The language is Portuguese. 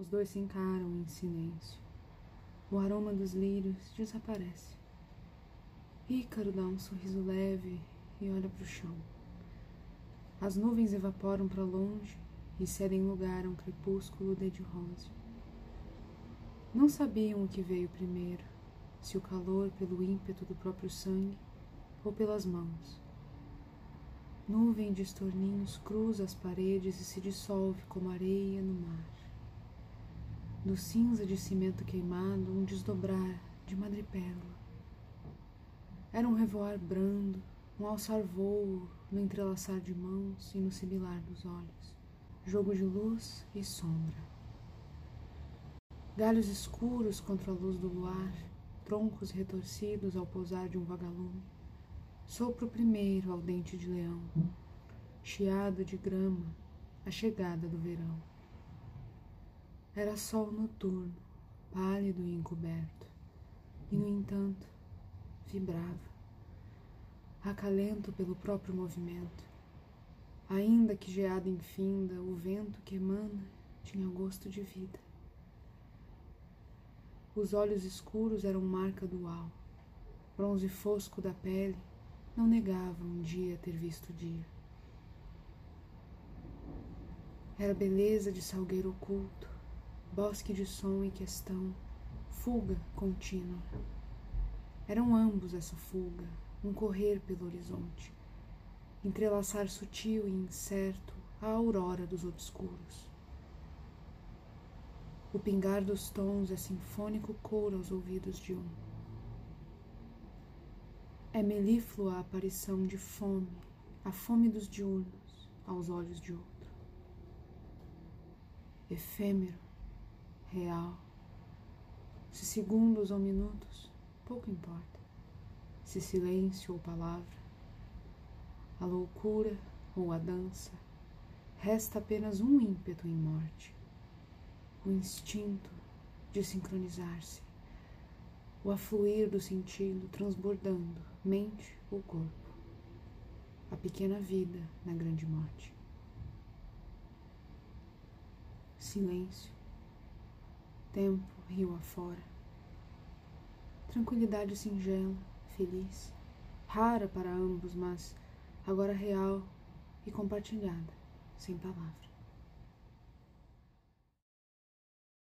Os dois se encaram em silêncio. O aroma dos lírios desaparece. Ícaro dá um sorriso leve e olha para o chão. As nuvens evaporam para longe e cedem lugar a um crepúsculo de rosa. Não sabiam o que veio primeiro, se o calor pelo ímpeto do próprio sangue ou pelas mãos. Nuvem de estorninhos cruza as paredes e se dissolve como areia no mar. Do cinza de cimento queimado, um desdobrar de madrepérola. Era um revoar brando, um alçar voo no entrelaçar de mãos e no sibilar dos olhos. Jogo de luz e sombra. Galhos escuros contra a luz do luar, troncos retorcidos ao pousar de um vagalume Sopro primeiro ao dente de leão, chiado de grama, a chegada do verão. Era sol noturno, pálido e encoberto, e no entanto vibrava, acalento pelo próprio movimento. Ainda que geada infinda, o vento que emana tinha gosto de vida. Os olhos escuros eram marca dual, bronze fosco da pele não negava um dia ter visto o dia. Era beleza de salgueiro oculto, bosque de som e questão, fuga contínua. Eram ambos essa fuga, um correr pelo horizonte, entrelaçar sutil e incerto a aurora dos obscuros. O pingar dos tons é sinfônico coro aos ouvidos de um. É melíflua a aparição de fome, a fome dos diurnos aos olhos de outro. Efêmero, real. Se segundos ou minutos, pouco importa. Se silêncio ou palavra, a loucura ou a dança, resta apenas um ímpeto em morte, o instinto de sincronizar-se, o afluir do sentido transbordando mente ou corpo. A pequena vida na grande morte. Silêncio. Tempo rio afora. Tranquilidade singela, feliz, rara para ambos, mas agora real e compartilhada, sem palavras.